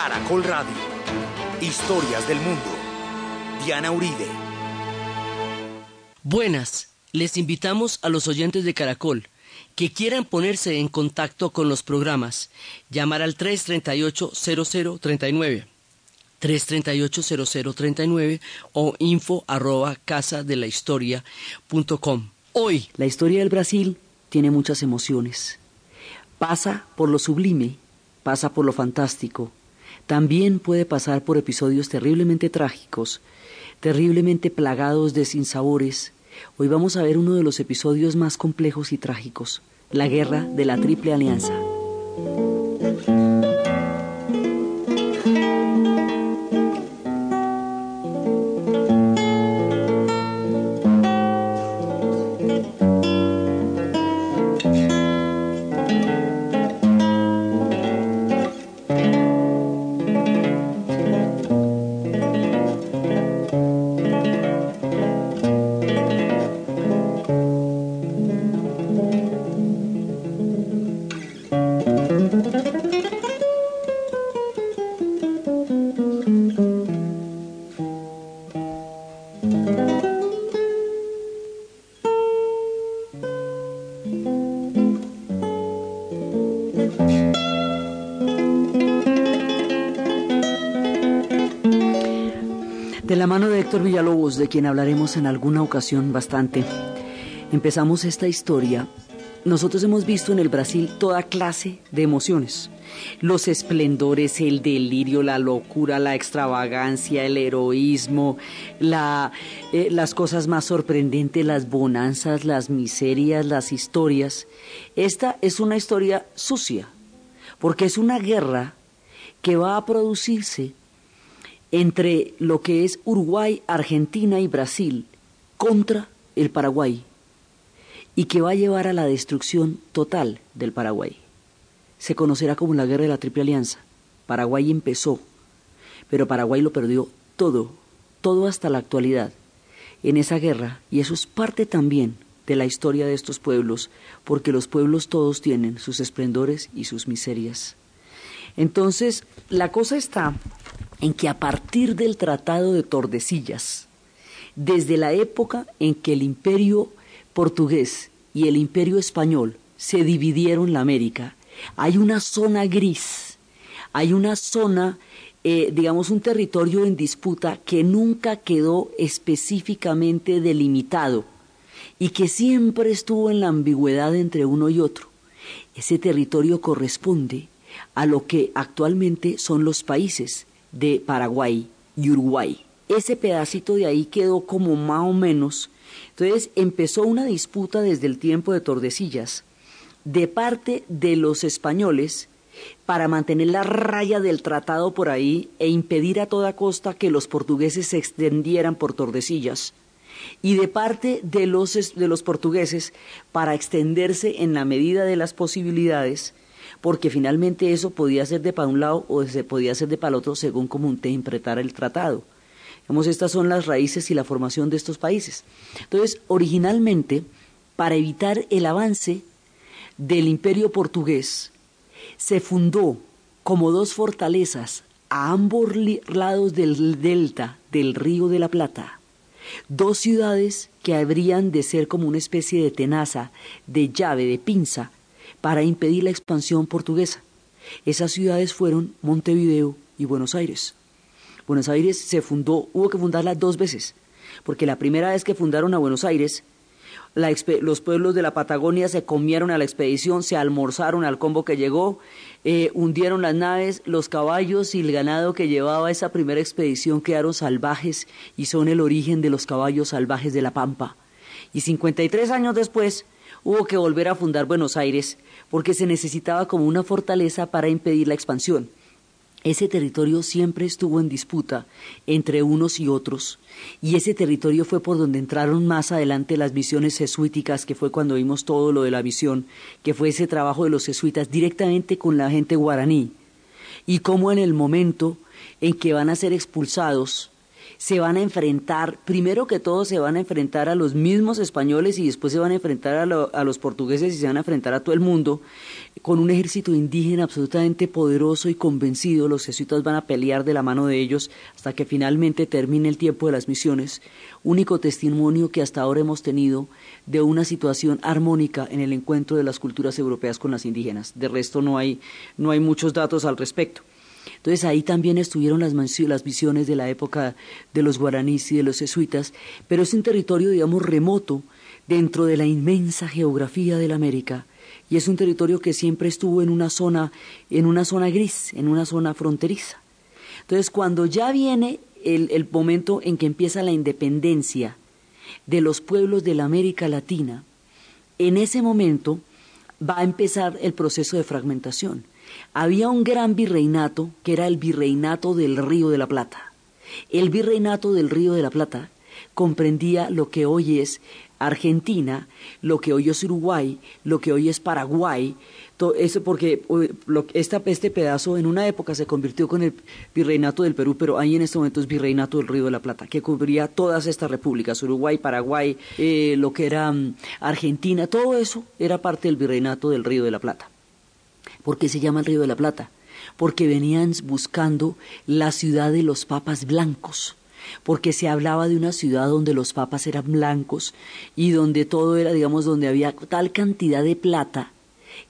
Caracol Radio. Historias del mundo. Diana Uribe. Buenas. Les invitamos a los oyentes de Caracol que quieran ponerse en contacto con los programas. Llamar al 338-0039. 338-0039 o info arroba casa de la historia Hoy, la historia del Brasil tiene muchas emociones. Pasa por lo sublime, pasa por lo fantástico, también puede pasar por episodios terriblemente trágicos, terriblemente plagados de sinsabores. Hoy vamos a ver uno de los episodios más complejos y trágicos, la guerra de la Triple Alianza. De quien hablaremos en alguna ocasión bastante, empezamos esta historia. Nosotros hemos visto en el Brasil toda clase de emociones. Los esplendores, el delirio, la locura, la extravagancia, el heroísmo, eh, las cosas más sorprendentes, las bonanzas, las miserias, las historias. Esta es una historia sucia, porque es una guerra que va a producirse entre lo que es Uruguay, Argentina y Brasil contra el Paraguay y que va a llevar a la destrucción total del Paraguay. Se conocerá como la Guerra de la Triple Alianza. Paraguay empezó, pero Paraguay lo perdió todo, todo hasta la actualidad, en esa guerra, y eso es parte también de la historia de estos pueblos, porque los pueblos todos tienen sus esplendores y sus miserias. Entonces, la cosa está en que a partir del Tratado de Tordesillas, desde la época en que el imperio portugués y el imperio español se dividieron la América, hay una zona gris, hay una zona, eh, digamos, un territorio en disputa que nunca quedó específicamente delimitado y que siempre estuvo en la ambigüedad entre uno y otro. Ese territorio corresponde a lo que actualmente son los países de Paraguay y Uruguay. Ese pedacito de ahí quedó como más o menos. Entonces empezó una disputa desde el tiempo de Tordesillas de parte de los españoles para mantener la raya del tratado por ahí e impedir a toda costa que los portugueses se extendieran por Tordesillas y de parte de los, de los portugueses para extenderse en la medida de las posibilidades porque finalmente eso podía ser de para un lado o se podía ser de para el otro según cómo interpretara el tratado. Digamos, estas son las raíces y la formación de estos países. Entonces, originalmente, para evitar el avance del imperio portugués, se fundó como dos fortalezas a ambos lados del delta del río de la Plata, dos ciudades que habrían de ser como una especie de tenaza, de llave, de pinza, para impedir la expansión portuguesa. Esas ciudades fueron Montevideo y Buenos Aires. Buenos Aires se fundó, hubo que fundarla dos veces, porque la primera vez que fundaron a Buenos Aires, los pueblos de la Patagonia se comieron a la expedición, se almorzaron al combo que llegó, eh, hundieron las naves, los caballos y el ganado que llevaba esa primera expedición quedaron salvajes y son el origen de los caballos salvajes de la Pampa. Y 53 años después hubo que volver a fundar Buenos Aires porque se necesitaba como una fortaleza para impedir la expansión. Ese territorio siempre estuvo en disputa entre unos y otros, y ese territorio fue por donde entraron más adelante las misiones jesuíticas, que fue cuando vimos todo lo de la misión, que fue ese trabajo de los jesuitas directamente con la gente guaraní, y cómo en el momento en que van a ser expulsados, se van a enfrentar, primero que todo se van a enfrentar a los mismos españoles y después se van a enfrentar a, los portugueses y se van a enfrentar a todo el mundo con un ejército indígena absolutamente poderoso y convencido. Los jesuitas van a pelear de la mano de ellos hasta que finalmente termine el tiempo de las misiones. Único testimonio que hasta ahora hemos tenido de una situación armónica en el encuentro de las culturas europeas con las indígenas. De resto no hay, no hay muchos datos al respecto. Entonces ahí también estuvieron las, las visiones de la época de los guaraníes y de los jesuitas, pero es un territorio, digamos, remoto dentro de la inmensa geografía de la América y es un territorio que siempre estuvo en una zona, en una zona gris, en una zona fronteriza. Entonces cuando ya viene el, el momento en que empieza la independencia de los pueblos de la América Latina, en ese momento va a empezar el proceso de fragmentación había un gran virreinato que era el virreinato del Río de la Plata. El virreinato del Río de la Plata comprendía lo que hoy es Argentina, lo que hoy es Uruguay, lo que hoy es Paraguay, eso porque este pedazo en una época se convirtió con el virreinato del Perú, pero ahí en este momento es virreinato del Río de la Plata, que cubría todas estas repúblicas, Uruguay, Paraguay, eh, lo que era mm, Argentina, todo eso era parte del virreinato del Río de la Plata. ¿Por qué se llama el Río de la Plata? Porque venían buscando la ciudad de los papas blancos porque se hablaba de una ciudad donde los papas eran blancos y donde todo era, digamos, donde había tal cantidad de plata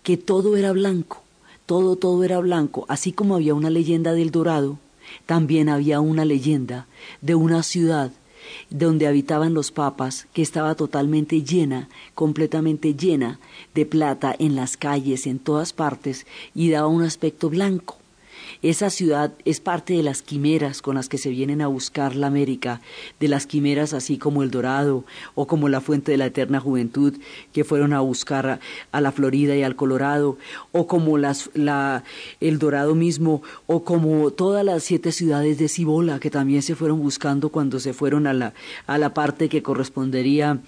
que todo era blanco, todo, todo era blanco, así como había una leyenda del Dorado, también había una leyenda de una ciudad donde habitaban los papas, que estaba totalmente llena, completamente llena de plata en las calles, en todas partes, y daba un aspecto blanco. Esa ciudad es parte de las quimeras con las que se vienen a buscar la América, de las quimeras así como el Dorado o como la Fuente de la Eterna Juventud que fueron a buscar a, la Florida y al Colorado, o como las, la, el Dorado mismo, o como todas las siete ciudades de Cibola que también se fueron buscando cuando se fueron a la, a la parte que correspondería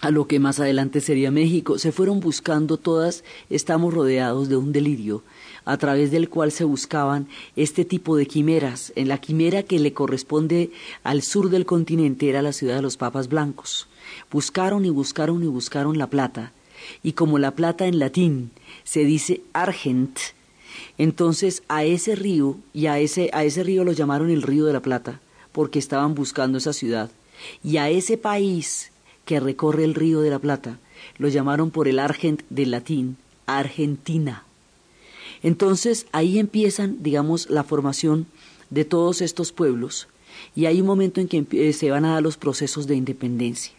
a lo que más adelante sería México. Se fueron buscando todas, estamos rodeados de un delirio a través del cual se buscaban este tipo de quimeras. En la quimera que le corresponde al sur del continente era la ciudad de los papas blancos. Buscaron y buscaron y buscaron la plata. Y como la plata en latín se dice argent, entonces a ese río y a ese, a ese río lo llamaron el río de la plata, porque estaban buscando esa ciudad. Y a ese país que recorre el río de la plata lo llamaron por el argent del latín Argentina. Entonces ahí empiezan, digamos, la formación de todos estos pueblos y hay un momento en que eh, se van a dar los procesos de independencia.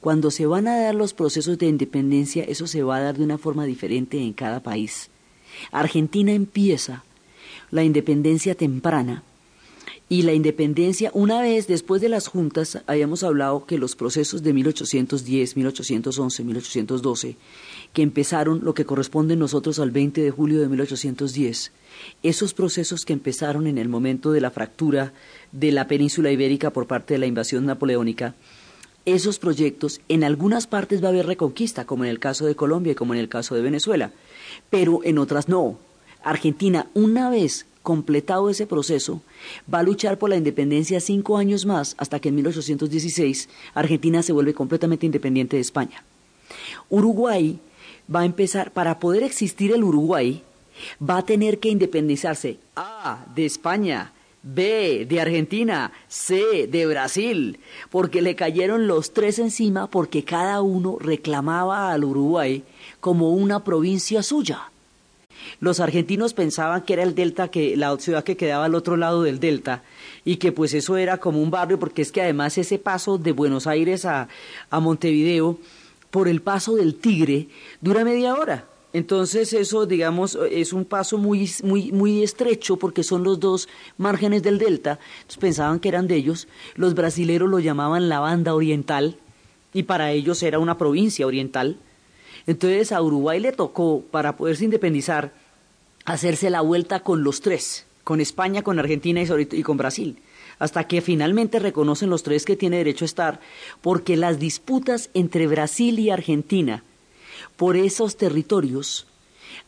Cuando se van a dar los procesos de independencia, eso se va a dar de una forma diferente en cada país. Argentina empieza la independencia temprana y la independencia, una vez después de las juntas, habíamos hablado que los procesos de 1810, 1811, 1812 que empezaron lo que corresponde nosotros al 20 de julio de 1810. Esos procesos que empezaron en el momento de la fractura de la península ibérica por parte de la invasión napoleónica, esos proyectos en algunas partes va a haber reconquista, como en el caso de Colombia y como en el caso de Venezuela, pero en otras no. Argentina, una vez completado ese proceso, va a luchar por la independencia cinco años más hasta que en 1816 Argentina se vuelve completamente independiente de España. Uruguay va a empezar, para poder existir el Uruguay, va a tener que independizarse A de España, B de Argentina, C de Brasil, porque le cayeron los tres encima porque cada uno reclamaba al Uruguay como una provincia suya. Los argentinos pensaban que era el delta, que la ciudad que quedaba al otro lado del delta, y que pues eso era como un barrio, porque es que además ese paso de Buenos Aires a, a Montevideo por el paso del Tigre dura media hora. Entonces eso, digamos, es un paso muy, muy, muy estrecho porque son los dos márgenes del delta. Entonces pensaban que eran de ellos. Los brasileros lo llamaban la banda oriental y para ellos era una provincia oriental. Entonces a Uruguay le tocó, para poderse independizar, hacerse la vuelta con los tres, con España, con Argentina y con Brasil hasta que finalmente reconocen los tres que tiene derecho a estar, porque las disputas entre Brasil y Argentina por esos territorios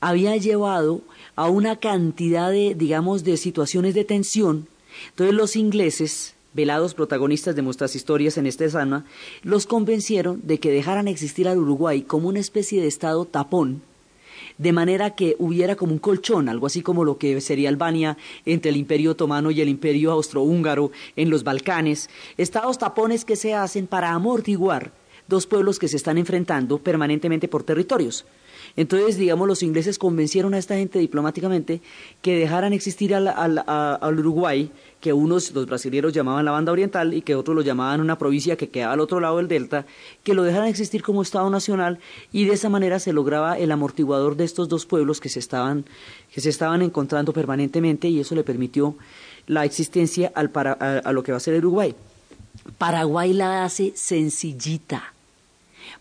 había llevado a una cantidad de, digamos, de situaciones de tensión. Entonces los ingleses velados protagonistas de nuestras historias en este drama, los convencieron de que dejaran existir al Uruguay como una especie de estado tapón, de manera que hubiera como un colchón, algo así como lo que sería Albania entre el Imperio Otomano y el Imperio Austrohúngaro en los Balcanes, estados tapones que se hacen para amortiguar dos pueblos que se están enfrentando permanentemente por territorios. Entonces, digamos, los ingleses convencieron a esta gente diplomáticamente que dejaran existir al, Uruguay, que unos, los brasileños llamaban la banda oriental y que otros lo llamaban una provincia que quedaba al otro lado del delta, que lo dejaran existir como Estado nacional y de esa manera se lograba el amortiguador de estos dos pueblos que se estaban, que se estaban encontrando permanentemente y eso le permitió la existencia al a, a lo que va a ser el Uruguay. Paraguay la hace sencillita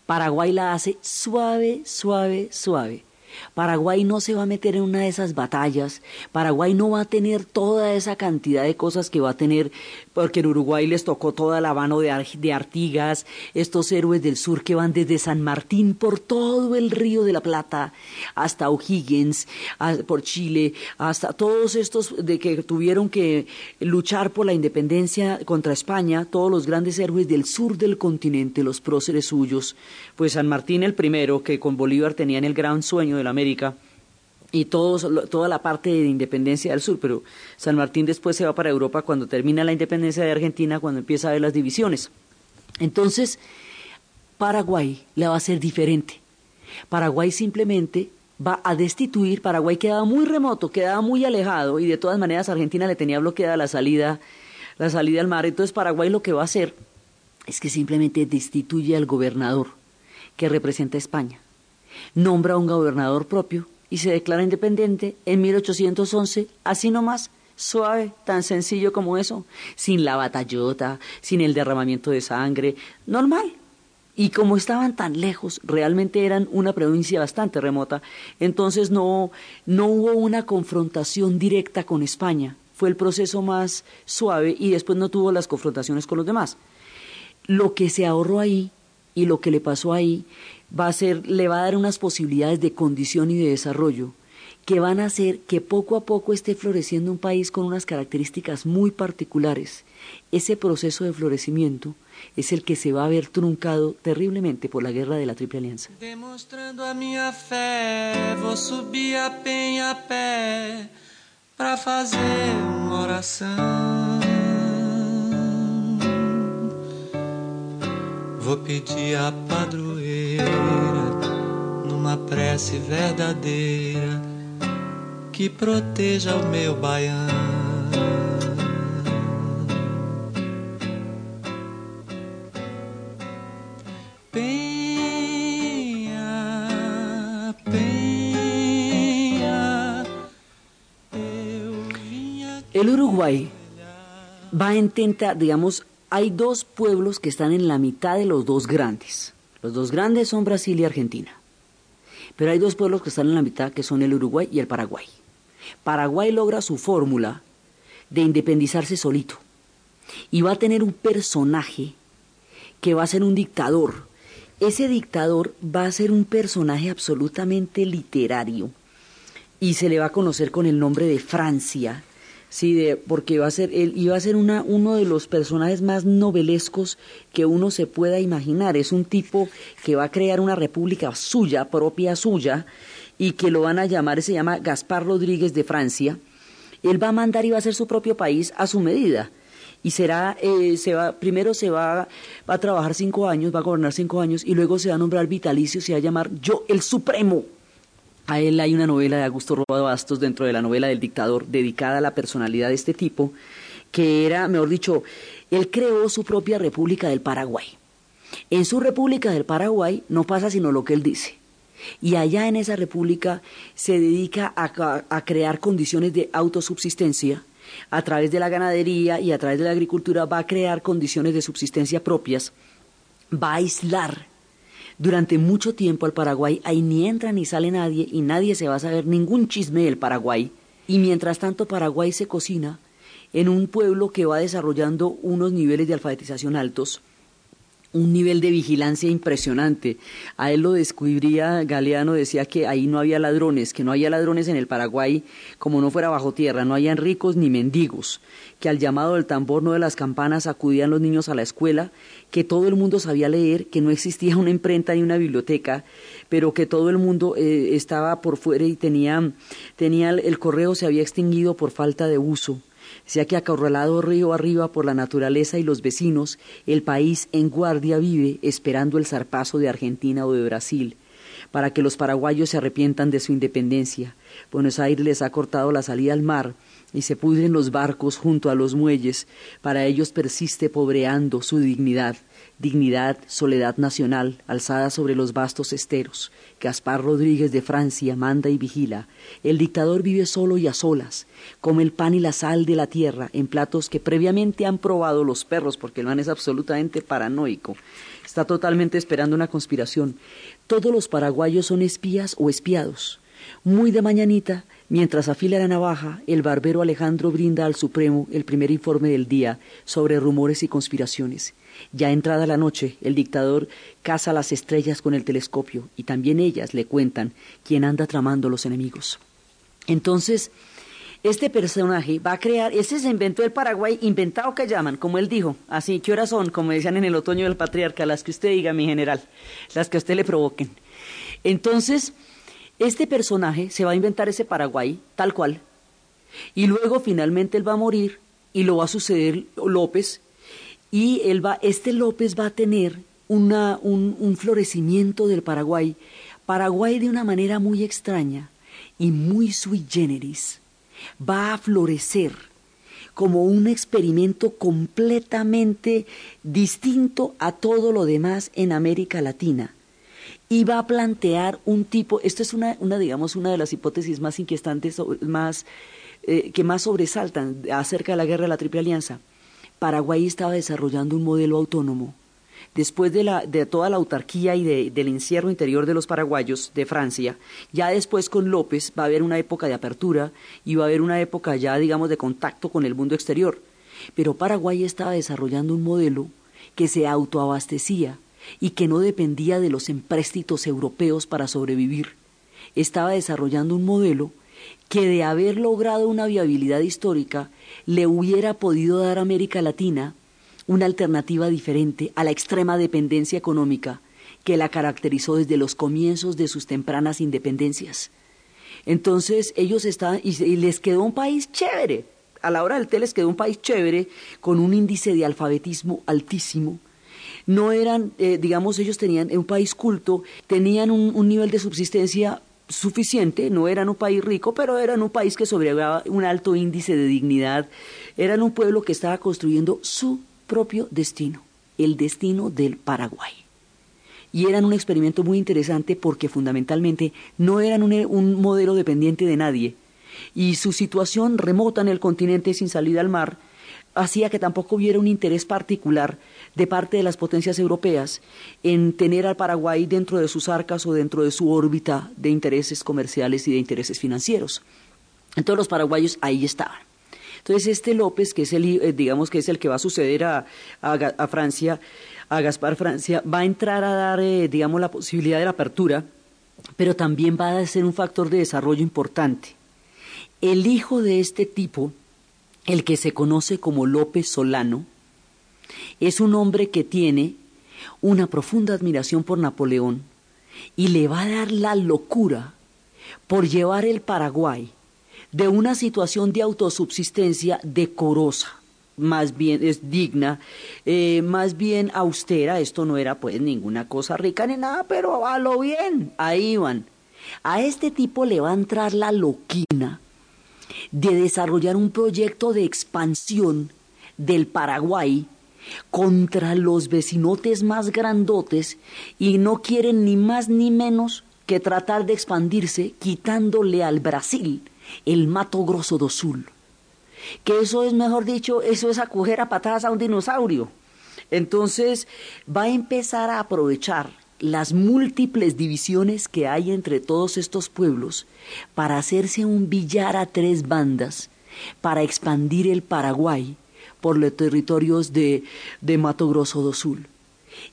Paraguay la hace suave, suave, suave. Paraguay no se va a meter en una de esas batallas, Paraguay no va a tener toda esa cantidad de cosas que va a tener, porque en Uruguay les tocó toda la mano de, Artigas, estos héroes del sur que van desde San Martín por todo el río de la Plata hasta O'Higgins, por Chile, hasta todos estos de que tuvieron que luchar por la independencia contra España, todos los grandes héroes del sur del continente, los próceres suyos, pues San Martín el primero, que con Bolívar tenían el gran sueño de América, y todos, toda la parte de independencia del sur, pero San Martín después se va para Europa cuando termina la independencia de Argentina, cuando empieza a ver las divisiones. Entonces, Paraguay la va a ser diferente. Paraguay simplemente va a destituir, Paraguay quedaba muy remoto, quedaba muy alejado y de todas maneras Argentina le tenía bloqueada la salida, la salida al mar. Entonces Paraguay lo que va a hacer es que simplemente destituye al gobernador que representa a España. Nombra un gobernador propio y se declara independiente en 1811, así nomás, suave, tan sencillo como eso, sin la batallota, sin el derramamiento de sangre, normal. Y como estaban tan lejos, realmente eran una provincia bastante remota, entonces no, no hubo una confrontación directa con España. Fue el proceso más suave y después no tuvo las confrontaciones con los demás. Lo que se ahorró ahí y lo que le pasó ahí va a ser, le va a dar unas posibilidades de condición y de desarrollo que van a hacer que poco a poco esté floreciendo un país con unas características muy particulares. Ese proceso de florecimiento es el que se va a ver truncado terriblemente por la guerra de la Triple Alianza. Demostrando a mi fe, vou subir a penha a pé para fazer uma oração. Vou pedir a numa prece verdadeira que proteja o meu baiano. El Uruguay va a intentar, digamos, hay dos pueblos que están en la mitad de los dos grandes. Los dos grandes son Brasil y Argentina. Pero hay dos pueblos que están en la mitad, que son el Uruguay y el Paraguay. Paraguay logra su fórmula de independizarse solito. Y va a tener un personaje que va a ser un dictador. Ese dictador va a ser un personaje absolutamente literario y se le va a conocer con el nombre de Francia Sí, de, porque iba a ser, él iba a ser una, uno de los personajes más novelescos que uno se pueda imaginar. Es un tipo que va a crear una república suya, propia suya, y que lo van a llamar, se llama Gaspar Rodríguez de Francia. Él va a mandar y va a hacer su propio país a su medida. Y será, eh, se va, primero se va, va a trabajar cinco años, va a gobernar cinco años, y luego se va a nombrar vitalicio, se va a llamar Yo el Supremo. A él hay una novela de Augusto Roa Bastos dentro de la novela del dictador dedicada a la personalidad de este tipo, que era, mejor dicho, él creó su propia República del Paraguay. En su República del Paraguay no pasa sino lo que él dice. Y allá en esa república se dedica a, a, crear condiciones de autosubsistencia. A través de la ganadería y a través de la agricultura va a crear condiciones de subsistencia propias. Va a aislar durante mucho tiempo al Paraguay ahí ni entra ni sale nadie y nadie se va a saber ningún chisme del Paraguay. Y mientras tanto Paraguay se cocina en un pueblo que va desarrollando unos niveles de alfabetización altos, un nivel de vigilancia impresionante. A él lo descubría Galeano, decía que ahí no había ladrones, que no había ladrones en el Paraguay como no fuera bajo tierra, no habían ricos ni mendigos, que al llamado del tambor no de las campanas acudían los niños a la escuela, que todo el mundo sabía leer, que no existía una imprenta ni una biblioteca, pero que todo el mundo eh, estaba por fuera y tenía, tenía el correo se había extinguido por falta de uso Decía que acorralado río arriba por la naturaleza y los vecinos, el país en guardia vive esperando el zarpazo de Argentina o de Brasil, para que los paraguayos se arrepientan de su independencia. Buenos Aires les ha cortado la salida al mar y se pudren los barcos junto a los muelles. Para ellos persiste pobreando su dignidad dignidad, soledad nacional, alzada sobre los vastos esteros. Gaspar Rodríguez de Francia manda y vigila. El dictador vive solo y a solas, come el pan y la sal de la tierra en platos que previamente han probado los perros, porque el man es absolutamente paranoico. Está totalmente esperando una conspiración. Todos los paraguayos son espías o espiados. Muy de mañanita, mientras afila la navaja, el barbero Alejandro brinda al Supremo el primer informe del día sobre rumores y conspiraciones. Ya entrada la noche, el dictador caza las estrellas con el telescopio y también ellas le cuentan quién anda tramando los enemigos. Entonces, este personaje va a crear, ese se inventó el Paraguay inventado que llaman, como él dijo, así, ¿qué horas son? Como decían en el otoño del patriarca, las que usted diga, mi general, las que a usted le provoquen. Entonces, este personaje se va a inventar ese Paraguay tal cual, y luego finalmente él va a morir y lo va a suceder López. Y él va, este López va a tener una, un, un florecimiento del Paraguay, Paraguay de una manera muy extraña y muy sui generis, va a florecer como un experimento completamente distinto a todo lo demás en América Latina y va a plantear un tipo, esto es una, una digamos, una de las hipótesis más inquietantes, más, eh, que más sobresaltan acerca de la guerra de la Triple Alianza. Paraguay estaba desarrollando un modelo autónomo. Después de, la, de toda la autarquía y del encierro interior de los paraguayos de Francia, ya después con López va a haber una época de apertura y va a haber una época ya, digamos, de contacto con el mundo exterior. Pero Paraguay estaba desarrollando un modelo que se autoabastecía y que no dependía de los empréstitos europeos para sobrevivir. Estaba desarrollando un modelo que de haber logrado una viabilidad histórica le hubiera podido dar a América Latina una alternativa diferente a la extrema dependencia económica que la caracterizó desde los comienzos de sus tempranas independencias. Entonces ellos estaban, y, les quedó un país chévere, a la hora del té les quedó un país chévere, con un índice de alfabetismo altísimo. No eran, eh, digamos, ellos tenían un país culto, tenían un nivel de subsistencia suficiente, no eran un país rico, pero eran un país que sobrellevaba un alto índice de dignidad, eran un pueblo que estaba construyendo su propio destino, el destino del Paraguay. Y eran un experimento muy interesante porque fundamentalmente no eran un, un modelo dependiente de nadie, y su situación remota en el continente sin salida al mar hacía que tampoco hubiera un interés particular de parte de las potencias europeas en tener al Paraguay dentro de sus arcas o dentro de su órbita de intereses comerciales y de intereses financieros. Entonces los paraguayos ahí estaban. Entonces este López, que es el, eh, digamos que es el que va a suceder a, Francia, a Gaspar Francia, va a entrar a dar, eh, digamos, la posibilidad de la apertura, pero también va a ser un factor de desarrollo importante. El hijo de este tipo, el que se conoce como López Solano, es un hombre que tiene una profunda admiración por Napoleón y le va a dar la locura por llevar el Paraguay de una situación de autosubsistencia decorosa, más bien es digna, eh, más bien austera, esto no era pues ninguna cosa rica ni nada, pero a lo bien, ahí van. A este tipo le va a entrar la loquina de desarrollar un proyecto de expansión del Paraguay contra los vecinotes más grandotes y no quieren ni más ni menos que tratar de expandirse quitándole al Brasil el mato grosso do sul. Que eso es, mejor dicho, eso es acoger a patadas a un dinosaurio. Entonces va a empezar a aprovechar las múltiples divisiones que hay entre todos estos pueblos para hacerse un billar a tres bandas, para expandir el Paraguay por los territorios de, de Mato Grosso do Sul.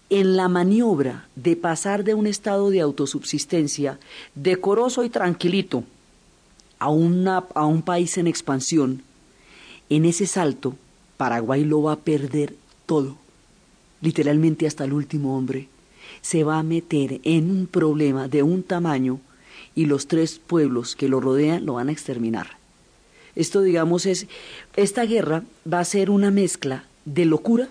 en la maniobra de pasar de un estado de autosubsistencia decoroso y tranquilito a, a un país en expansión, en ese salto Paraguay lo va a perder todo, literalmente hasta el último hombre. Se va a meter en un problema de un tamaño y los tres pueblos que lo rodean lo van a exterminar. Esto, digamos, es, esta guerra va a ser una mezcla de locura,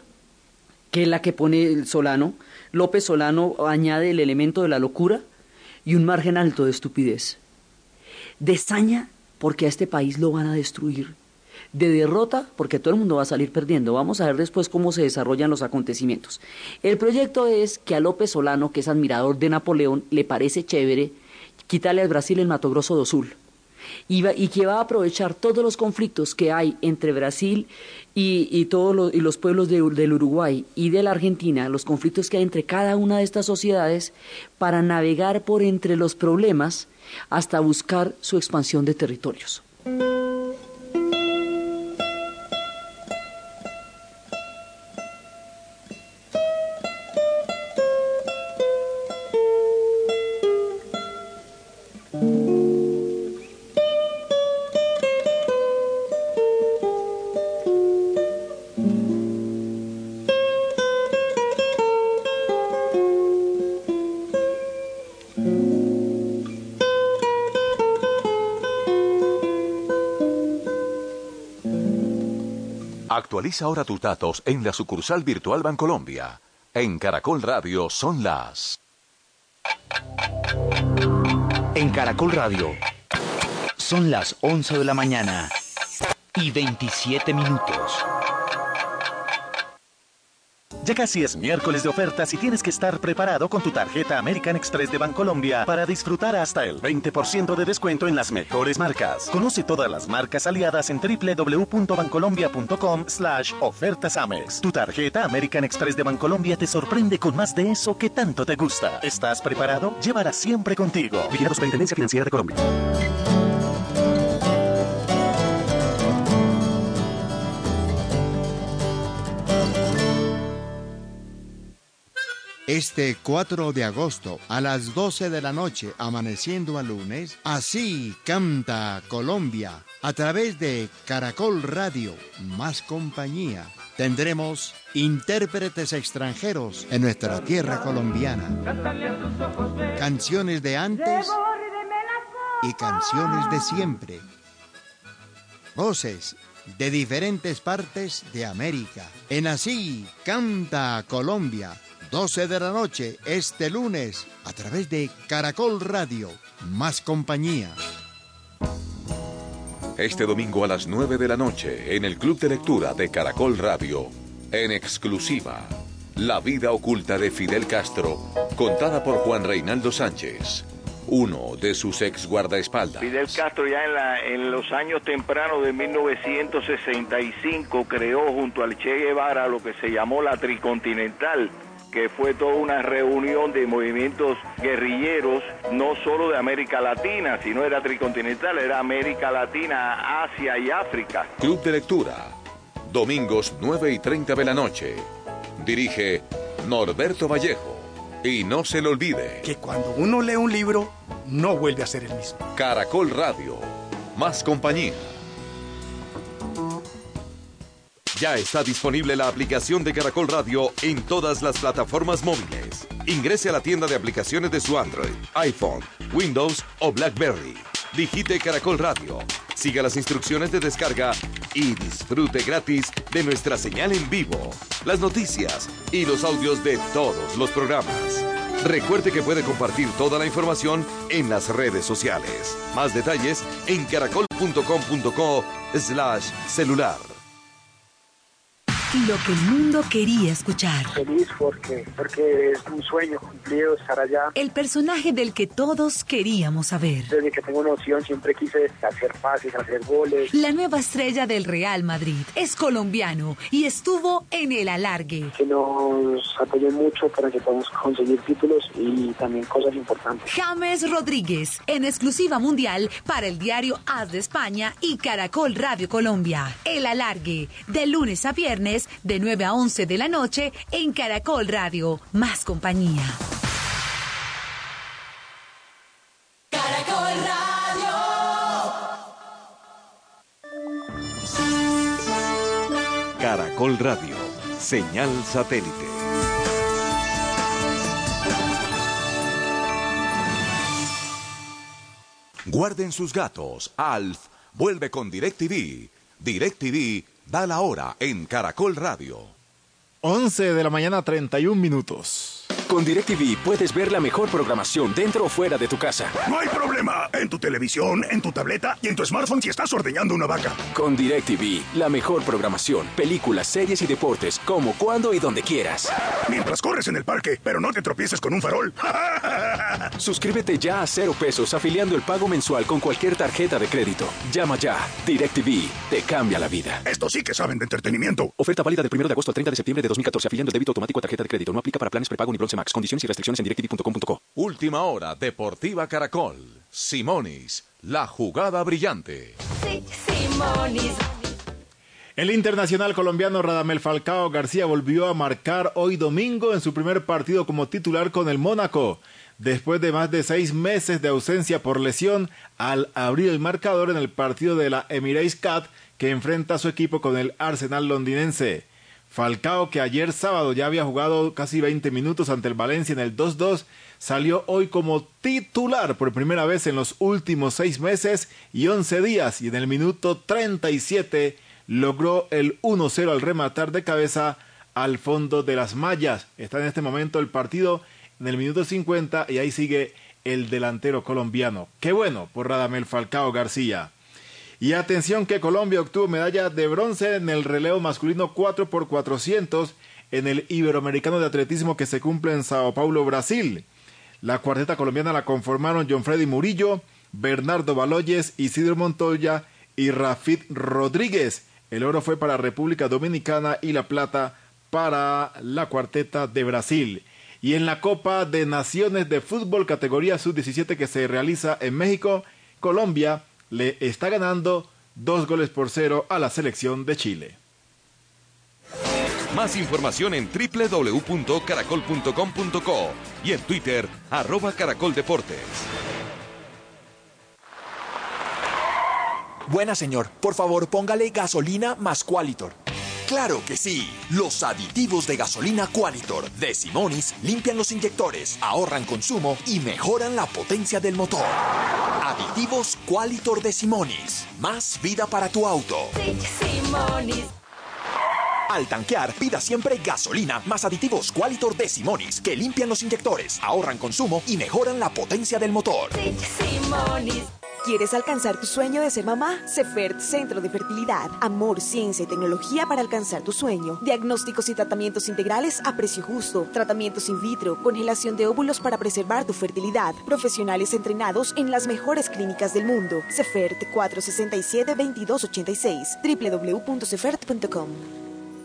que es la que pone el Solano. López Solano añade el elemento de la locura y un margen alto de estupidez. De saña, porque a este país lo van a destruir. De derrota, porque todo el mundo va a salir perdiendo. Vamos a ver después cómo se desarrollan los acontecimientos. El proyecto es que a López Solano, que es admirador de Napoleón, le parece chévere quitarle al Brasil el Mato Grosso do Sul y, que va a aprovechar todos los conflictos que hay entre Brasil y, todos los, pueblos del Uruguay y de la Argentina, los conflictos que hay entre cada una de estas sociedades, para navegar por entre los problemas hasta buscar su expansión de territorios. Actualiza ahora tus datos en la sucursal virtual Bancolombia. En Caracol Radio son las... En Caracol Radio son las 11 de la mañana y 27 minutos. Ya casi es miércoles de ofertas y tienes que estar preparado con tu tarjeta American Express de Bancolombia para disfrutar hasta el 20% de descuento en las mejores marcas. Conoce todas las marcas aliadas en www.bancolombia.com slash ofertas Amex. Tu tarjeta American Express de Bancolombia te sorprende con más de eso que tanto te gusta. ¿Estás preparado? Llévala siempre contigo. Vigilado Superintendencia Financiera de Colombia. Este 4 de agosto a las 12 de la noche, amaneciendo a lunes, así canta Colombia a través de Caracol Radio, más compañía. Tendremos intérpretes extranjeros en nuestra tierra colombiana. Canciones de antes y canciones de siempre. Voces de diferentes partes de América. En Así canta Colombia 12 de la noche este lunes a través de Caracol Radio. Más compañía. Este domingo a las 9 de la noche en el Club de Lectura de Caracol Radio. En exclusiva. La vida oculta de Fidel Castro, contada por Juan Reinaldo Sánchez uno de sus ex guardaespaldas. Fidel Castro ya en, la, en los años tempranos de 1965 creó junto al Che Guevara lo que se llamó la Tricontinental, que fue toda una reunión de movimientos guerrilleros, no solo de América Latina, sino era tricontinental, era América Latina, Asia y África. Club de Lectura, domingos 9 y 30 de la noche. Dirige Norberto Vallejo. Y no se le olvide que cuando uno lee un libro, no vuelve a ser el mismo. Caracol Radio, más compañía. Ya está disponible la aplicación de Caracol Radio en todas las plataformas móviles. Ingrese a la tienda de aplicaciones de su Android, iPhone, Windows o BlackBerry. Digite Caracol Radio. Siga las instrucciones de descarga y disfrute gratis de nuestra señal en vivo, las noticias y los audios de todos los programas. Recuerde que puede compartir toda la información en las redes sociales. Más detalles en caracol.com.co slash celular lo que el mundo quería escuchar. Feliz porque, porque es un sueño cumplido estar allá. El personaje del que todos queríamos saber. Desde que tengo noción siempre quise hacer pases, hacer goles. La nueva estrella del Real Madrid es colombiano y estuvo en el alargue. Que nos apoyó mucho para que podamos conseguir títulos y también cosas importantes. James Rodríguez, en exclusiva mundial para el diario As de España y Caracol Radio Colombia. El alargue, de lunes a viernes jueves de 9 a 11 de la noche en Caracol Radio. Más compañía. Caracol Radio. Caracol Radio, señal satélite. Guarden sus gatos. Alf vuelve con DirecTV. DirecTV da la hora en Caracol Radio. 11 de la mañana 31 minutos. Con DirecTV puedes ver la mejor programación dentro o fuera de tu casa. No hay problema. En tu televisión, en tu tableta y en tu smartphone si estás ordeñando una vaca. Con DirecTV, la mejor programación, películas, series y deportes, como, cuando y donde quieras. Mientras corres en el parque, pero no te tropieces con un farol. Suscríbete ya a cero pesos afiliando el pago mensual con cualquier tarjeta de crédito. Llama ya. DirecTV te cambia la vida. Esto sí que saben de entretenimiento. Oferta válida del 1 de agosto al 30 de septiembre de 2014 afiliando el débito automático a tarjeta de crédito. No aplica para planes prepago ni bronce max. Condiciones y restricciones en directv.com.co. Última hora, Deportiva Caracol. Simonis, la jugada brillante. Simonis. El internacional colombiano Radamel Falcao García volvió a marcar hoy domingo en su primer partido como titular con el Mónaco, después de más de seis meses de ausencia por lesión al abrir el marcador en el partido de la Emirates Cup que enfrenta a su equipo con el Arsenal londinense. Falcao, que ayer sábado ya había jugado casi 20 minutos ante el Valencia en el 2-2, salió hoy como titular por primera vez en los últimos seis meses y 11 días y en el minuto 37 logró el 1-0 al rematar de cabeza al fondo de las mallas. Está en este momento el partido en el minuto 50 y ahí sigue el delantero colombiano. Qué bueno por Radamel Falcao García. Y atención que Colombia obtuvo medalla de bronce en el relevo masculino 4 x 400 en el Iberoamericano de Atletismo que se cumple en Sao Paulo, Brasil. La cuarteta colombiana la conformaron John Freddy Murillo, Bernardo Baloyes, Isidro Montoya y Rafid Rodríguez. El oro fue para República Dominicana y la plata para la cuarteta de Brasil. Y en la Copa de Naciones de Fútbol categoría sub-17 que se realiza en México, Colombia le está ganando dos goles por cero a la selección de Chile. Más información en www.caracol.com.co y en Twitter, arroba Caracol Deportes. Buena señor, por favor póngale gasolina más Qualitor. Claro que sí. Los aditivos de gasolina Qualitor de Simonis limpian los inyectores, ahorran consumo y mejoran la potencia del motor. Aditivos Qualitor de Simonis. Más vida para tu auto. Simonis. Al tanquear, pida siempre gasolina más aditivos Qualitor de Simonis que limpian los inyectores, ahorran consumo y mejoran la potencia del motor. Simonis. ¿Quieres alcanzar tu sueño de ser mamá? Cefert Centro de Fertilidad. Amor, ciencia y tecnología para alcanzar tu sueño. Diagnósticos y tratamientos integrales a precio justo. Tratamientos in vitro, congelación de óvulos para preservar tu fertilidad. Profesionales entrenados en las mejores clínicas del mundo. Cefert 467-2286. www.cefert.com.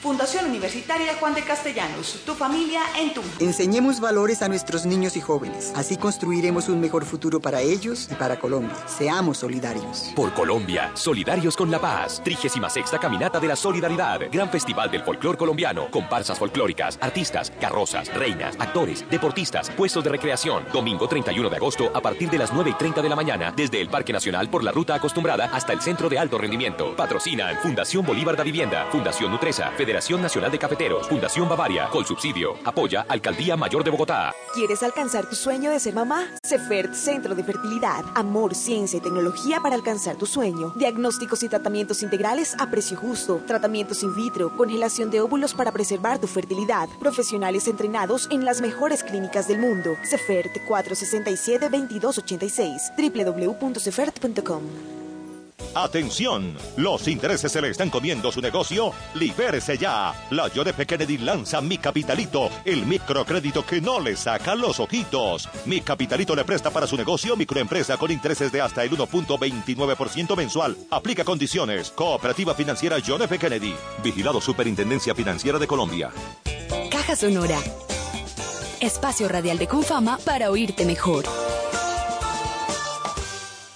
Fundación Universitaria Juan de Castellanos. Tu familia en Tunja. Enseñemos valores a nuestros niños y jóvenes. Así construiremos un mejor futuro para ellos y para Colombia. Seamos solidarios. Por Colombia, solidarios con la paz. 36 Caminata de la Solidaridad. Gran Festival del Folclor Colombiano. Comparsas folclóricas, artistas, carrozas, reinas, actores, deportistas, puestos de recreación. Domingo 31 de agosto a partir de las 9 y 30 de la mañana. Desde el Parque Nacional por la ruta acostumbrada hasta el Centro de Alto Rendimiento. Patrocinan Fundación Bolívar da Vivienda, Fundación Nutresa, Federación Nacional de Cafeteros, Fundación Bavaria, Colsubsidio. Apoya Alcaldía Mayor de Bogotá. ¿Quieres alcanzar tu sueño de ser mamá? Cefert Centro de Fertilidad. Amor, ciencia y tecnología para alcanzar tu sueño. Diagnósticos y tratamientos integrales a precio justo. Tratamientos in vitro, congelación de óvulos para preservar tu fertilidad. Profesionales entrenados en las mejores clínicas del mundo. Cefert 467-2286. www.cefert.com. Atención, los intereses se le están comiendo su negocio. Libérese ya. La F. Kennedy lanza Mi Capitalito, el microcrédito que no le saca los ojitos. Mi Capitalito le presta para su negocio microempresa con intereses de hasta el 1.29% mensual. Aplica condiciones. Cooperativa Financiera John F. Kennedy. Vigilado Superintendencia Financiera de Colombia. Caja Sonora. Espacio radial de Confama para oírte mejor.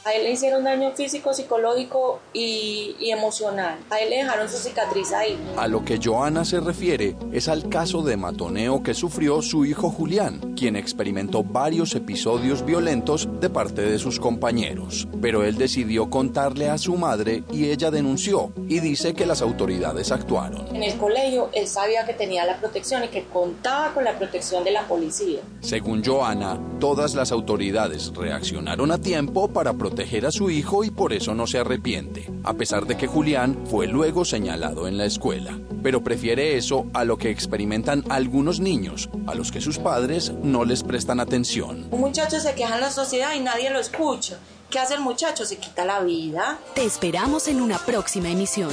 A él le hicieron daño físico, psicológico y, y, emocional. A él le dejaron su cicatriz ahí. A lo que Joana se refiere es al caso de matoneo que sufrió su hijo Julián, quien experimentó varios episodios violentos de parte de sus compañeros. Pero él decidió contarle a su madre y ella denunció y dice que las autoridades actuaron. En el colegio él sabía que tenía la protección y que contaba con la protección de la policía. Según Joana, todas las autoridades reaccionaron a tiempo para proteger proteger a su hijo y por eso no se arrepiente, a pesar de que Julián fue luego señalado en la escuela. Pero prefiere eso a lo que experimentan algunos niños, a los que sus padres no les prestan atención. Un muchacho se queja en la sociedad y nadie lo escucha. ¿Qué hace el muchacho? Se quita la vida. Te esperamos en una próxima emisión.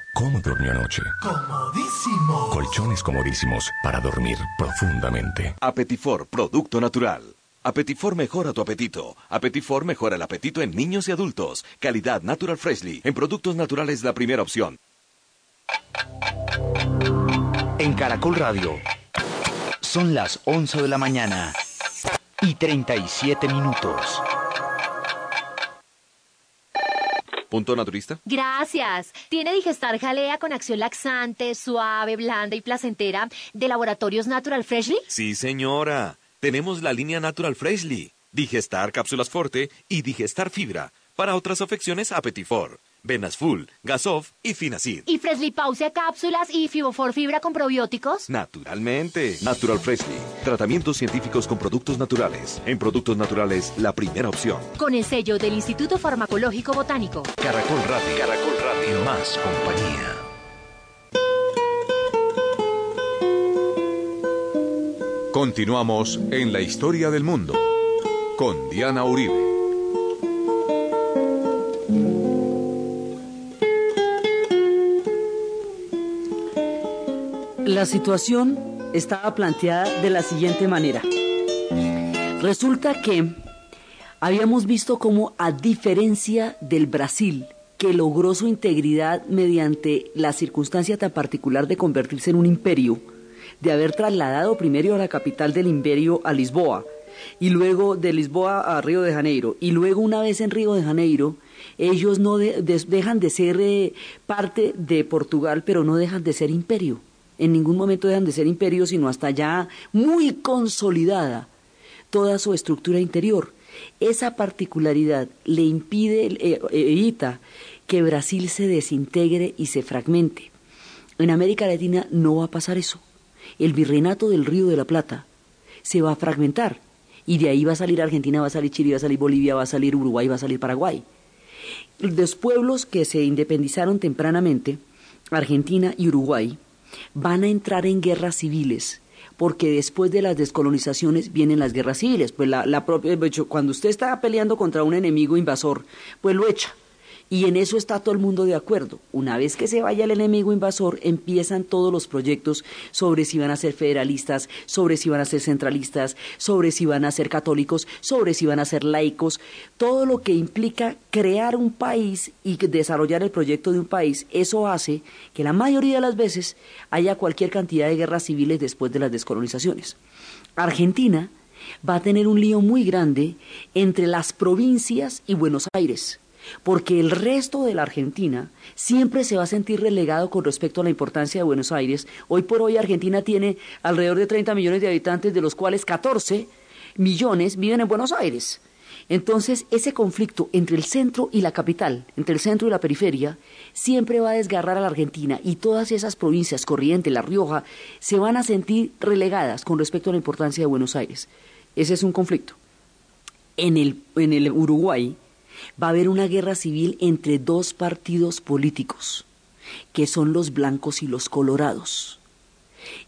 ¿Cómo durmió anoche? Comodísimo. Colchones comodísimos para dormir profundamente. Apetifor, producto natural. Apetifor mejora tu apetito. Apetifor mejora el apetito en niños y adultos. Calidad Natural Freshly. En productos naturales la primera opción. En Caracol Radio. Son las 11 de la mañana y 37 minutos. ¿Punto naturista? Gracias. ¿Tiene Digestar Jalea con acción laxante, suave, blanda y placentera de Laboratorios Natural Freshly? Sí, señora. Tenemos la línea Natural Freshly. Digestar Cápsulas Forte y Digestar Fibra. Para otras afecciones, Apetifor. Venas Full, Gasof y Finacid. ¿Y Freshly Pausia cápsulas y Fibofor Fibra con probióticos? Naturalmente. Natural Freshly. Tratamientos científicos con productos naturales. En productos naturales, la primera opción. Con el sello del Instituto Farmacológico Botánico. Caracol Radio. Caracol Radio. Más compañía. Continuamos en la historia del mundo con Diana Uribe. La situación estaba planteada de la siguiente manera. Resulta que habíamos visto cómo, a diferencia del Brasil, que logró su integridad mediante la circunstancia tan particular de convertirse en un imperio, de haber trasladado primero a la capital del imperio a Lisboa, y luego de Lisboa a Río de Janeiro, y luego una vez en Río de Janeiro, ellos no de, de, dejan de ser eh, parte de Portugal, pero no dejan de ser imperio. En ningún momento dejan de ser imperio, sino hasta ya muy consolidada toda su estructura interior. Esa particularidad le impide, eh, evita que Brasil se desintegre y se fragmente. En América Latina no va a pasar eso. El virreinato del Río de la Plata se va a fragmentar y de ahí va a salir Argentina, va a salir Chile, va a salir Bolivia, va a salir Uruguay, va a salir Paraguay. Los pueblos que se independizaron tempranamente, Argentina y Uruguay, van a entrar en guerras civiles porque después de las descolonizaciones vienen las guerras civiles. Pues la, la propia, cuando usted está peleando contra un enemigo invasor, pues lo echa. Y en eso está todo el mundo de acuerdo. Una vez que se vaya el enemigo invasor, empiezan todos los proyectos sobre si van a ser federalistas, sobre si van a ser centralistas, sobre si van a ser católicos, sobre si van a ser laicos. Todo lo que implica crear un país y desarrollar el proyecto de un país, eso hace que la mayoría de las veces haya cualquier cantidad de guerras civiles después de las descolonizaciones. Argentina va a tener un lío muy grande entre las provincias y Buenos Aires porque el resto de la Argentina siempre se va a sentir relegado con respecto a la importancia de Buenos Aires. Hoy por hoy Argentina tiene alrededor de 30 millones de habitantes, de los cuales 14 millones viven en Buenos Aires. Entonces, ese conflicto entre el centro y la capital, entre el centro y la periferia, siempre va a desgarrar a la Argentina y todas esas provincias, Corrientes, La Rioja, se van a sentir relegadas con respecto a la importancia de Buenos Aires. Ese es un conflicto. En el, en el Uruguay va a haber una guerra civil entre dos partidos políticos, que son los blancos y los colorados.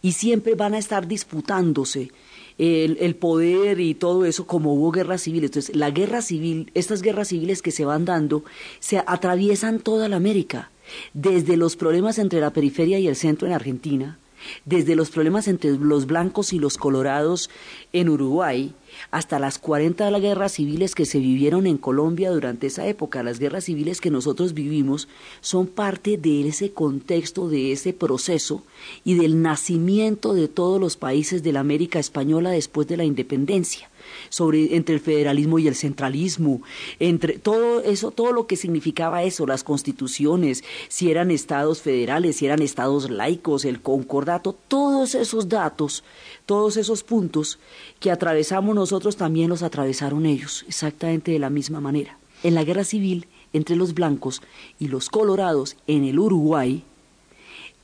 Y siempre van a estar disputándose el, poder y todo eso, como hubo guerra civil. Entonces, la guerra civil, estas guerras civiles que se van dando, se atraviesan toda la América, desde los problemas entre la periferia y el centro en Argentina, desde los problemas entre los blancos y los colorados en Uruguay, hasta las 40 guerras civiles que se vivieron en Colombia durante esa época. Las guerras civiles que nosotros vivimos son parte de ese contexto, de ese proceso y del nacimiento de todos los países de la América Española después de la independencia sobre entre el federalismo y el centralismo, entre todo eso, todo lo que significaba eso, las constituciones, si eran estados federales, si eran estados laicos, el concordato, todos esos datos, todos esos puntos que atravesamos nosotros también los atravesaron ellos, exactamente de la misma manera. En la guerra civil entre los blancos y los colorados en el Uruguay,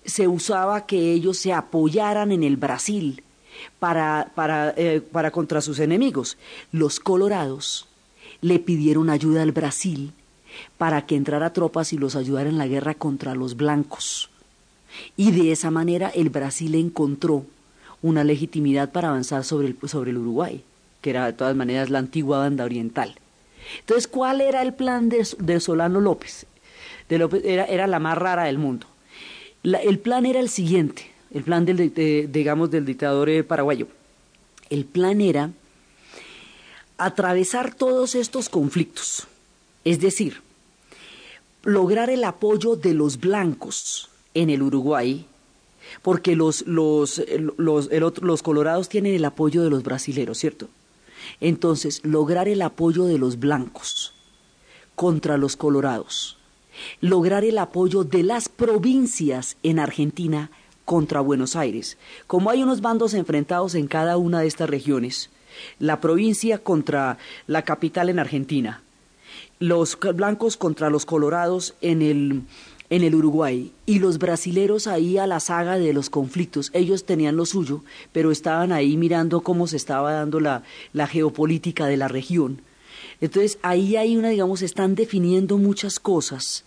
se usaba que ellos se apoyaran en el Brasil, para, para, eh, para contra sus enemigos. Los colorados le pidieron ayuda al Brasil para que entrara tropas y los ayudara en la guerra contra los blancos. Y de esa manera el Brasil encontró una legitimidad para avanzar sobre el, sobre el Uruguay, que era de todas maneras la antigua banda oriental. Entonces, ¿cuál era el plan de, de Solano López? De López era, era, la más rara del mundo. El plan era el siguiente el plan del, de, digamos, del dictador eh, paraguayo. El plan era atravesar todos estos conflictos, es decir, lograr el apoyo de los blancos en el Uruguay, porque los, los, los, el otro, los colorados tienen el apoyo de los brasileros, ¿cierto? Entonces, lograr el apoyo de los blancos contra los colorados, lograr el apoyo de las provincias en Argentina contra Buenos Aires. Como hay unos bandos enfrentados en cada una de estas regiones, la provincia contra la capital en Argentina, los blancos contra los colorados en el, en el Uruguay y los brasileros ahí a la saga de los conflictos. Ellos tenían lo suyo, pero estaban ahí mirando cómo se estaba dando la, la geopolítica de la región. Entonces ahí hay una, digamos, están definiendo muchas cosas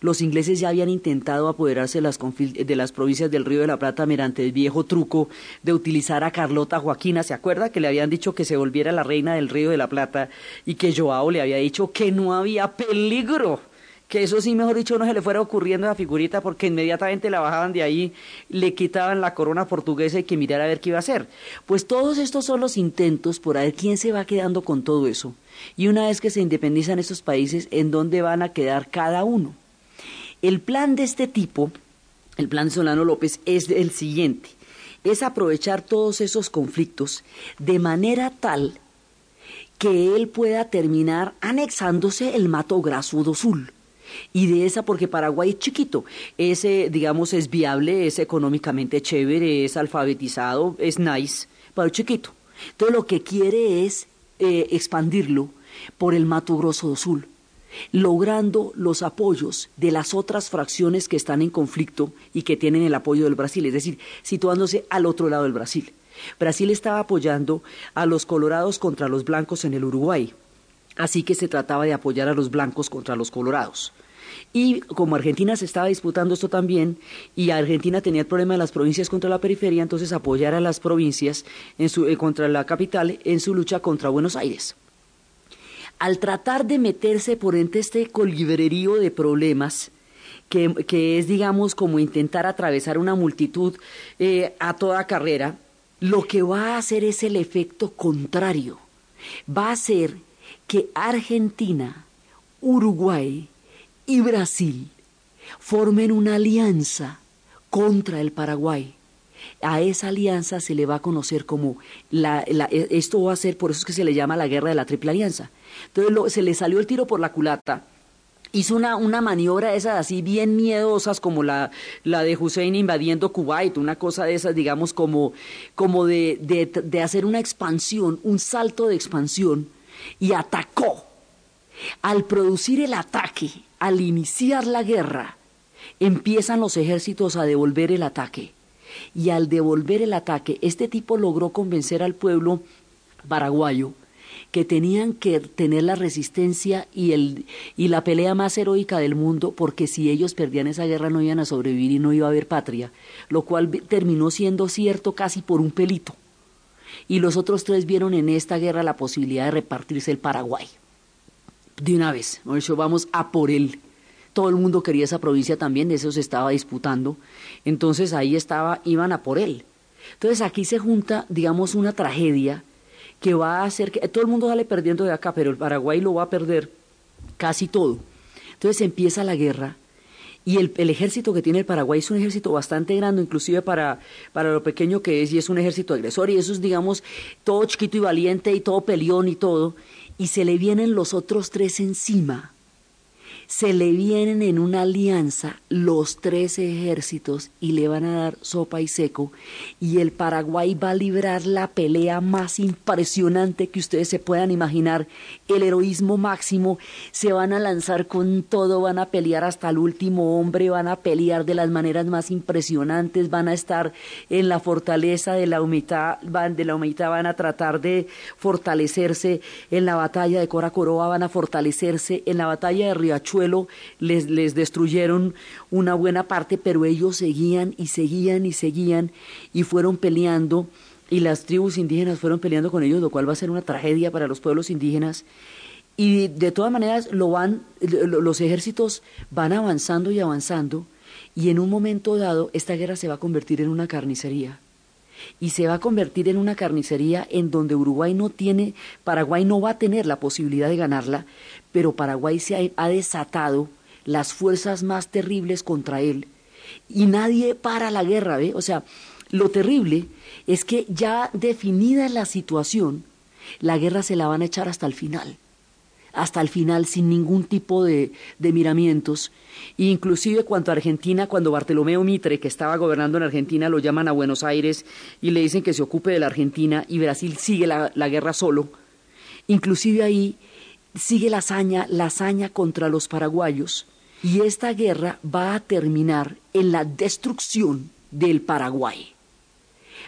los ingleses ya habían intentado apoderarse de las, provincias del Río de la Plata mediante el viejo truco de utilizar a Carlota Joaquina. ¿Se acuerda que le habían dicho que se volviera la reina del Río de la Plata y que Joao le había dicho que no había peligro? que eso sí, mejor dicho, no se le fuera ocurriendo a la figurita porque inmediatamente la bajaban de ahí, le quitaban la corona portuguesa y que mirara a ver qué iba a hacer. Pues todos estos son los intentos por ver quién se va quedando con todo eso. Y una vez que se independizan estos países, ¿en dónde van a quedar cada uno? El plan de este tipo, el plan de Solano López, es el siguiente. Es aprovechar todos esos conflictos de manera tal que él pueda terminar anexándose el Mato Graso do Sul. Y de esa, porque Paraguay es chiquito, ese, digamos, es viable, es económicamente chévere, es alfabetizado, es nice, pero chiquito. Entonces lo que quiere es eh, expandirlo por el Mato Grosso do Sul logrando los apoyos de las otras fracciones que están en conflicto y que tienen el apoyo del Brasil, es decir, situándose al otro lado del Brasil. Brasil estaba apoyando a los colorados contra los blancos en el Uruguay, así que se trataba de apoyar a los blancos contra los colorados. Y como Argentina se estaba disputando esto también, y Argentina tenía el problema de las provincias contra la periferia, entonces apoyar a las provincias en su, eh, contra la capital en su lucha contra Buenos Aires al tratar de meterse por entre este colibrerío de problemas, que, es, digamos, como intentar atravesar una multitud eh, a toda carrera, lo que va a hacer es el efecto contrario. Va a hacer que Argentina, Uruguay y Brasil formen una alianza contra el Paraguay a esa alianza se le va a conocer como la, e, esto va a ser, por eso es que se le llama la guerra de la triple alianza. Entonces se le salió el tiro por la culata hizo una, una maniobra esas así bien miedosas como la, la de Hussein invadiendo Kuwait, una cosa de esas, digamos, como, como de, de, de, hacer una expansión, un salto de expansión y atacó. Al producir el ataque, al iniciar la guerra, empiezan los ejércitos a devolver el ataque. Y al devolver el ataque, este tipo logró convencer al pueblo paraguayo que tenían que tener la resistencia y, el, y la pelea más heroica del mundo, porque si ellos perdían esa guerra no iban a sobrevivir y no iba a haber patria, lo cual terminó siendo cierto casi por un pelito. Y los otros tres vieron en esta guerra la posibilidad de repartirse el Paraguay. De una vez, vamos a por él. Todo el mundo quería esa provincia también, de eso se estaba disputando. Entonces ahí estaba, iban a por él. Entonces aquí se junta, digamos, una tragedia que va a hacer que todo el mundo sale perdiendo de acá, pero el Paraguay lo va a perder casi todo. Entonces empieza la guerra y el, ejército que tiene el Paraguay es un ejército bastante grande, inclusive para, para lo pequeño que es, y es un ejército agresor, y eso es, digamos, todo chiquito y valiente y todo peleón y todo, y se le vienen los otros tres encima se le vienen en una alianza los tres ejércitos y le van a dar sopa y seco y el Paraguay va a librar la pelea más impresionante que ustedes se puedan imaginar, el heroísmo máximo, se van a lanzar con todo, van a pelear hasta el último hombre, van a pelear de las maneras más impresionantes, van a estar en la fortaleza de la humildad, van, de la humildad van a tratar de fortalecerse en la batalla de Coracoroa, van a fortalecerse en la batalla de Riachuelo, les, les destruyeron una buena parte, pero ellos seguían y seguían y seguían y fueron peleando y las tribus indígenas fueron peleando con ellos, lo cual va a ser una tragedia para los pueblos indígenas. Y de todas maneras lo van, los ejércitos van avanzando y avanzando y en un momento dado esta guerra se va a convertir en una carnicería y se va a convertir en una carnicería en donde Uruguay no tiene, Paraguay no va a tener la posibilidad de ganarla, pero Paraguay se ha, desatado las fuerzas más terribles contra él y nadie para la guerra, ¿ve? O sea, lo terrible es que ya definida la situación, la guerra se la van a echar hasta el final hasta el final sin ningún tipo de, de miramientos. Inclusive cuando Argentina, cuando Bartolomeo Mitre, que estaba gobernando en Argentina, lo llaman a Buenos Aires y le dicen que se ocupe de la Argentina y Brasil sigue la, la guerra solo, inclusive ahí sigue la hazaña, la hazaña contra los paraguayos y esta guerra va a terminar en la destrucción del Paraguay.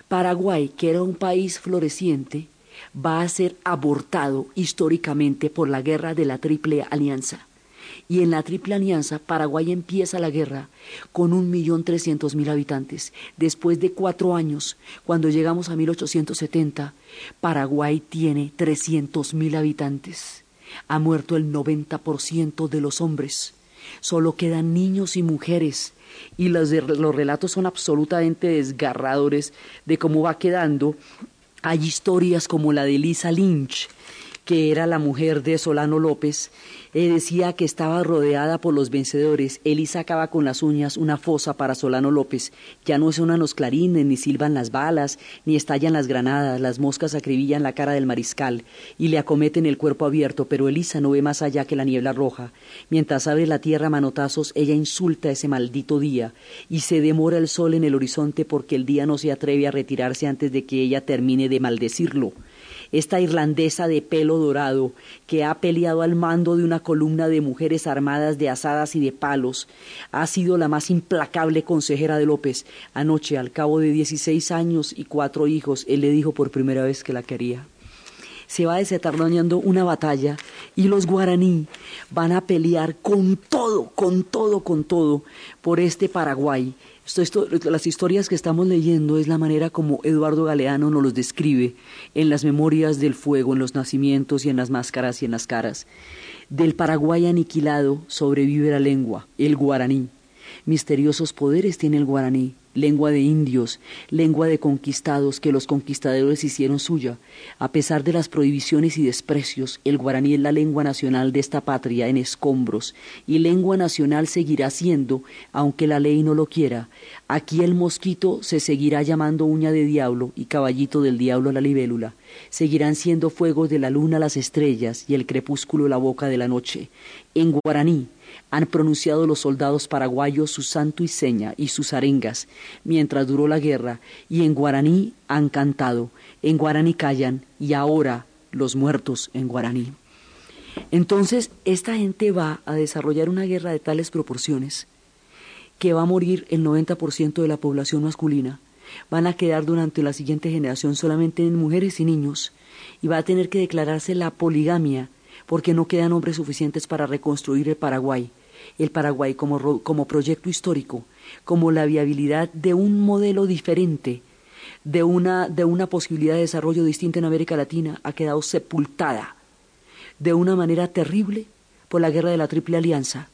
Paraguay, que era un país floreciente, va a ser abortado históricamente por la guerra de la Triple Alianza. Y en la Triple Alianza, Paraguay empieza la guerra con un millón trescientos mil habitantes. Después de cuatro años, cuando llegamos a 1870, Paraguay tiene trescientos mil habitantes. Ha muerto el 90% de los hombres. Solo quedan niños y mujeres. Y los, los relatos son absolutamente desgarradores de cómo va quedando hay historias como la de Lisa Lynch, que era la mujer de Solano López, eh, decía que estaba rodeada por los vencedores. Él sacaba con las uñas una fosa para Solano López. Ya no suenan los clarines, ni silban las balas, ni estallan las granadas. Las moscas acribillan la cara del mariscal y le acometen el cuerpo abierto, pero Elisa no ve más allá que la niebla roja. Mientras abre la tierra a manotazos, ella insulta ese maldito día y se demora el sol en el horizonte porque el día no se atreve a retirarse antes de que ella termine de maldecirlo esta irlandesa de pelo dorado, que ha peleado al mando de una columna de mujeres armadas de asadas y de palos, ha sido la más implacable consejera de López. Anoche, al cabo de dieciséis años y cuatro hijos, él le dijo por primera vez que la quería se va desentrañando una batalla y los guaraní van a pelear con todo, con todo, con todo por este Paraguay las historias que estamos leyendo es la manera como Eduardo Galeano nos los describe en las memorias del fuego, en los nacimientos y en las máscaras y en las caras. Del Paraguay aniquilado sobrevive la lengua, el guaraní. Misteriosos poderes tiene el guaraní, lengua de indios, lengua de conquistados que los conquistadores hicieron suya. A pesar de las prohibiciones y desprecios, el guaraní es la lengua nacional de esta patria en escombros, y lengua nacional seguirá siendo, aunque la ley no lo quiera. Aquí el mosquito se seguirá llamando uña de diablo y caballito del diablo la libélula. Seguirán siendo fuegos de la luna las estrellas y el crepúsculo la boca de la noche. En guaraní, han pronunciado los soldados paraguayos su santo y seña y sus arengas mientras duró la guerra, y en guaraní han cantado, en guaraní callan, y ahora los muertos en guaraní. Entonces, esta gente va a desarrollar una guerra de tales proporciones que va a morir el 90% de la población masculina, van a quedar durante la siguiente generación solamente en mujeres y niños, y va a tener que declararse la poligamia porque no quedan hombres suficientes para reconstruir el Paraguay, el Paraguay como, como proyecto histórico, como la viabilidad de un modelo diferente, de una, de una posibilidad de desarrollo distinta en América Latina, ha quedado sepultada. De una manera terrible por la guerra de la Triple Alianza,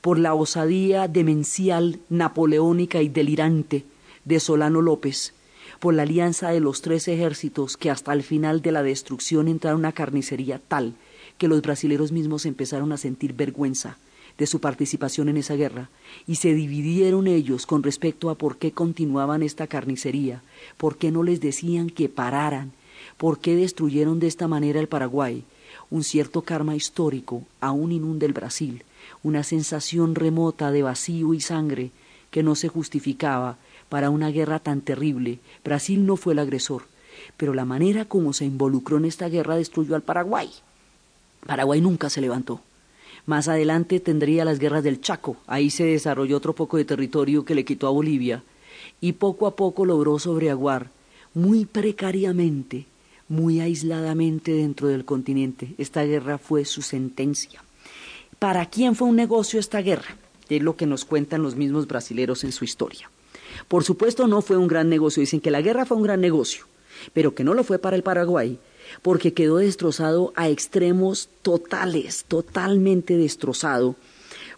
por la osadía demencial, napoleónica y delirante de Solano López, por la alianza de los tres ejércitos que hasta el final de la destrucción entraron a una carnicería tal que los brasileros mismos empezaron a sentir vergüenza de su participación en esa guerra y se dividieron ellos con respecto a por qué continuaban esta carnicería, por qué no les decían que pararan, por qué destruyeron de esta manera el Paraguay. Un cierto karma histórico aún inunda el Brasil, una sensación remota de vacío y sangre que no se justificaba para una guerra tan terrible. Brasil no fue el agresor, pero la manera como se involucró en esta guerra destruyó al Paraguay. Paraguay nunca se levantó. Más adelante tendría las guerras del Chaco, ahí se desarrolló otro poco de territorio que le quitó a Bolivia, y poco a poco logró sobreaguar, muy precariamente, muy aisladamente dentro del continente. Esta guerra fue su sentencia. ¿Para quién fue un negocio esta guerra? Es lo que nos cuentan los mismos brasileros en su historia. Por supuesto no fue un gran negocio, dicen que la guerra fue un gran negocio, pero que no lo fue para el Paraguay, porque quedó destrozado a extremos totales, totalmente destrozado,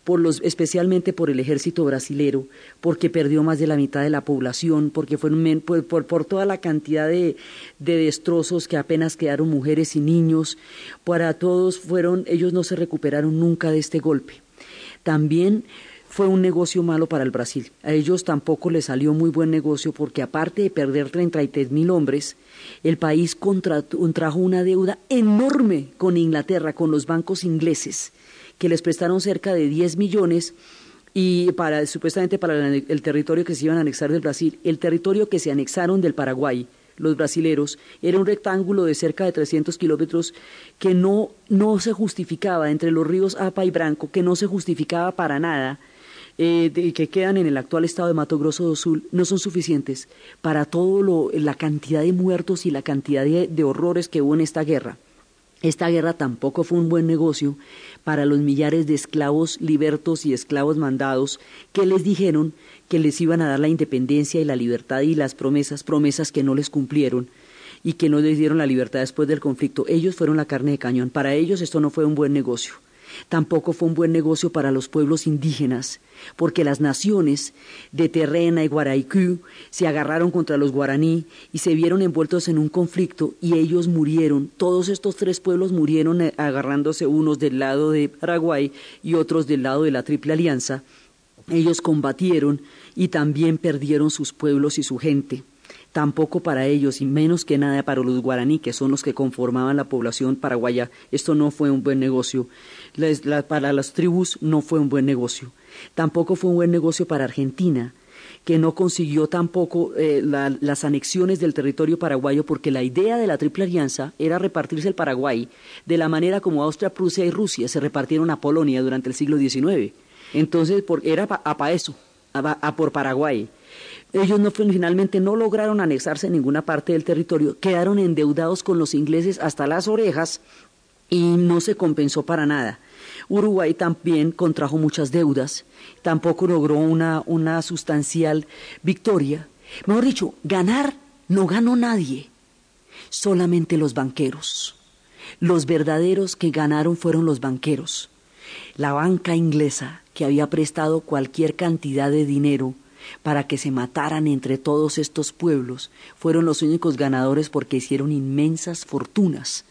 por los, especialmente por el ejército brasilero, porque perdió más de la mitad de la población, porque fue por, por, por, toda la cantidad de, de destrozos que apenas quedaron mujeres y niños, para todos fueron, ellos no se recuperaron nunca de este golpe. También fue un negocio malo para el Brasil. A ellos tampoco les salió muy buen negocio porque aparte de perder 33 mil hombres, el país contrajo una deuda enorme con Inglaterra, con los bancos ingleses, que les prestaron cerca de 10 millones y para supuestamente para el, el territorio que se iban a anexar del Brasil, el territorio que se anexaron del Paraguay, los brasileros, era un rectángulo de cerca de 300 kilómetros que no, no se justificaba entre los ríos Apa y Branco, que no se justificaba para nada eh, que quedan en el actual estado de Mato Grosso do Sul no son suficientes para todo la cantidad de muertos y la cantidad de, horrores que hubo en esta guerra. Esta guerra tampoco fue un buen negocio para los millares de esclavos libertos y esclavos mandados que les dijeron que les iban a dar la independencia y la libertad y las promesas, promesas que no les cumplieron y que no les dieron la libertad después del conflicto. Ellos fueron la carne de cañón. Para ellos esto no fue un buen negocio. Tampoco fue un buen negocio para los pueblos indígenas, porque las naciones de Terrena y Guaraicú se agarraron contra los guaraní y se vieron envueltos en un conflicto y ellos murieron. Todos estos tres pueblos murieron eh, agarrándose unos del lado de Paraguay y otros del lado de la Triple Alianza. Ellos combatieron y también perdieron sus pueblos y su gente tampoco para ellos y menos que nada para los guaraní, que son los que conformaban la población paraguaya. Esto no fue un buen negocio. para las tribus no fue un buen negocio. Tampoco fue un buen negocio para Argentina, que no consiguió tampoco eh, las anexiones del territorio paraguayo, porque la idea de la Triple Alianza era repartirse el Paraguay de la manera como Austria, Prusia y Rusia se repartieron a Polonia durante el siglo XIX. Entonces, era para eso, a por Paraguay. Ellos no, finalmente no lograron anexarse en ninguna parte del territorio, quedaron endeudados con los ingleses hasta las orejas y no se compensó para nada. Uruguay también contrajo muchas deudas, tampoco logró una, una sustancial victoria. Mejor dicho, ganar no ganó nadie, solamente los banqueros. Los verdaderos que ganaron fueron los banqueros. La banca inglesa, que había prestado cualquier cantidad de dinero para que se mataran entre todos estos pueblos, fueron los únicos ganadores porque hicieron inmensas fortunas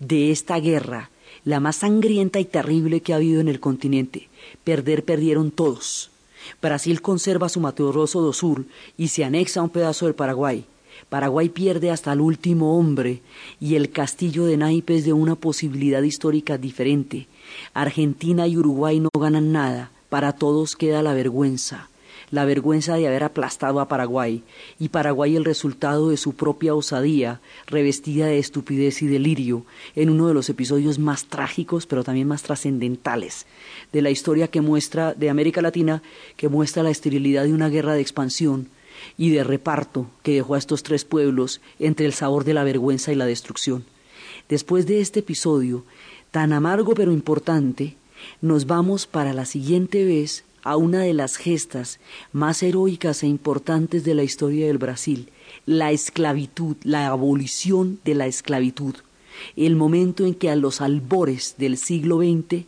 de esta guerra, la más sangrienta y terrible que ha habido en el continente. Perder perdieron todos. Brasil conserva su Mato Grosso do Sul y se anexa a un pedazo del Paraguay. Paraguay pierde hasta el último hombre y el castillo de naipes de una posibilidad histórica diferente. Argentina y Uruguay no ganan nada, para todos queda la vergüenza la vergüenza de haber aplastado a Paraguay y Paraguay el resultado de su propia osadía, revestida de estupidez y delirio, en uno de los episodios más trágicos pero también más trascendentales de la historia que muestra de América Latina, que muestra la esterilidad de una guerra de expansión y de reparto que dejó a estos tres pueblos entre el sabor de la vergüenza y la destrucción. Después de este episodio, tan amargo pero importante, nos vamos para la siguiente vez a una de las gestas más heroicas e importantes de la historia del Brasil, la esclavitud, la abolición de la esclavitud, el momento en que a los albores del siglo XX,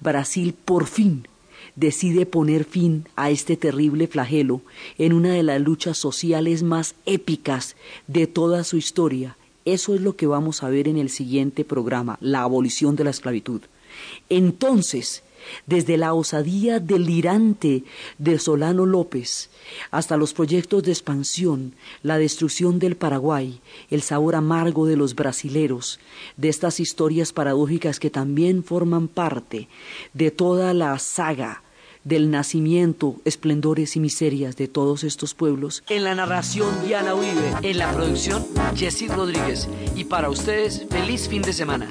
Brasil por fin decide poner fin a este terrible flagelo en una de las luchas sociales más épicas de toda su historia. Eso es lo que vamos a ver en el siguiente programa, la abolición de la esclavitud. Entonces, desde la osadía delirante de Solano López hasta los proyectos de expansión, la destrucción del Paraguay, el sabor amargo de los brasileros, de estas historias paradójicas que también forman parte de toda la saga del nacimiento, esplendores y miserias de todos estos pueblos. En la narración, Diana Uribe. En la producción, Jessy Rodríguez. Y para ustedes, feliz fin de semana.